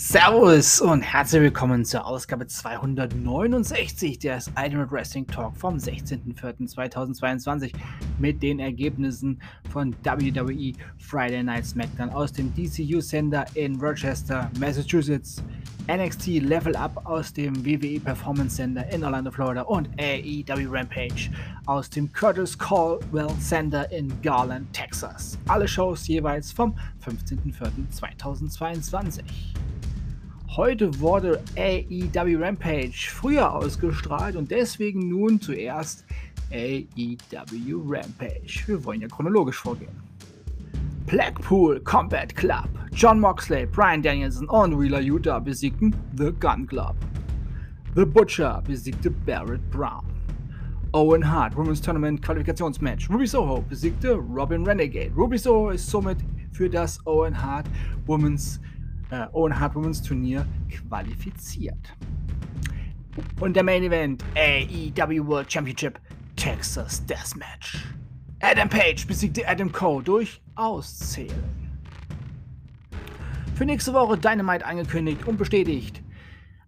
Servus und herzlich willkommen zur Ausgabe 269 des Ultimate Wrestling Talk vom 16.04.2022 mit den Ergebnissen von WWE Friday Night SmackDown aus dem DCU Sender in Rochester, Massachusetts, NXT Level Up aus dem WWE Performance Center in Orlando, Florida und AEW Rampage aus dem Curtis Caldwell Center in Garland, Texas. Alle Shows jeweils vom 15.04.2022. Heute wurde AEW Rampage früher ausgestrahlt und deswegen nun zuerst AEW Rampage. Wir wollen ja chronologisch vorgehen. Blackpool Combat Club. John Moxley, Brian Danielson und Wheeler Utah besiegten The Gun Club. The Butcher besiegte Barrett Brown. Owen Hart Women's Tournament Qualifikationsmatch. Ruby Soho besiegte Robin Renegade. Ruby Soho ist somit für das Owen Hart Women's äh, Owen Hart Women's Turnier qualifiziert. Und der Main Event AEW World Championship Texas Deathmatch. Adam Page besiegte Adam Cole durch Auszählen. Für nächste Woche Dynamite angekündigt und bestätigt.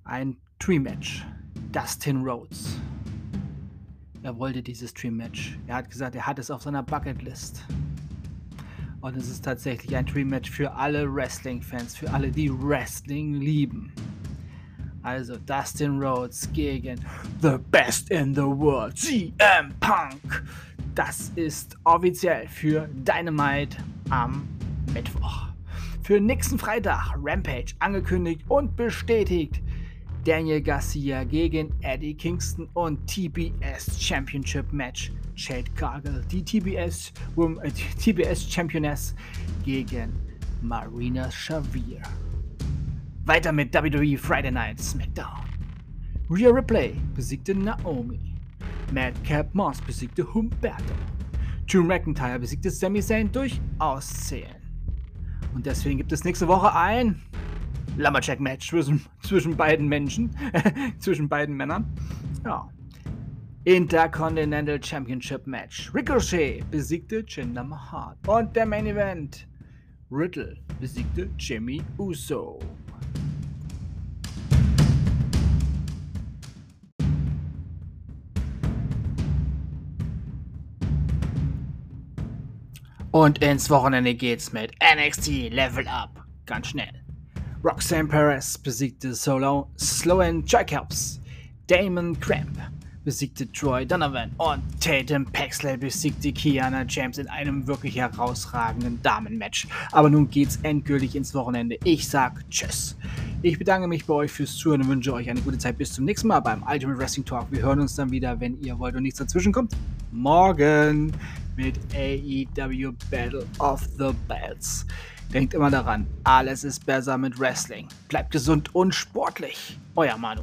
Ein Dream-Match. Dustin Rhodes. Er wollte dieses Dream-Match. Er hat gesagt, er hat es auf seiner Bucketlist. Und es ist tatsächlich ein Dream-Match für alle Wrestling-Fans, für alle, die Wrestling lieben. Also Dustin Rhodes gegen The Best in the World, CM Punk. Das ist offiziell für Dynamite am Mittwoch. Für nächsten Freitag Rampage angekündigt und bestätigt. Daniel Garcia gegen Eddie Kingston und TBS Championship Match. Jade Cargill, die TBS, äh, TBS Championess gegen Marina Xavier. Weiter mit WWE Friday Night SmackDown. Rhea Ripley besiegte Naomi. Madcap Moss besiegte Humberto. Drew McIntyre besiegte Sami Zayn durch Auszählen. Und deswegen gibt es nächste Woche ein Lumberjack-Match zwischen, zwischen beiden Menschen, zwischen beiden Männern. Ja. Intercontinental Championship Match. Ricochet besiegte Jinder Mahal. Und der Main Event. Riddle besiegte Jimmy Uso. Und ins Wochenende geht's mit NXT Level Up. Ganz schnell. Roxanne Perez besiegte Solo Sloan Jacobs. Damon Cramp besiegte Troy Donovan und Tatum Paxley besiegte Kiana James in einem wirklich herausragenden Damenmatch. Aber nun geht's endgültig ins Wochenende. Ich sag Tschüss. Ich bedanke mich bei euch fürs Zuhören und wünsche euch eine gute Zeit. Bis zum nächsten Mal beim Ultimate Wrestling Talk. Wir hören uns dann wieder, wenn ihr wollt und nichts dazwischen kommt. Morgen mit AEW Battle of the Belts. Denkt immer daran, alles ist besser mit Wrestling. Bleibt gesund und sportlich. Euer Manu.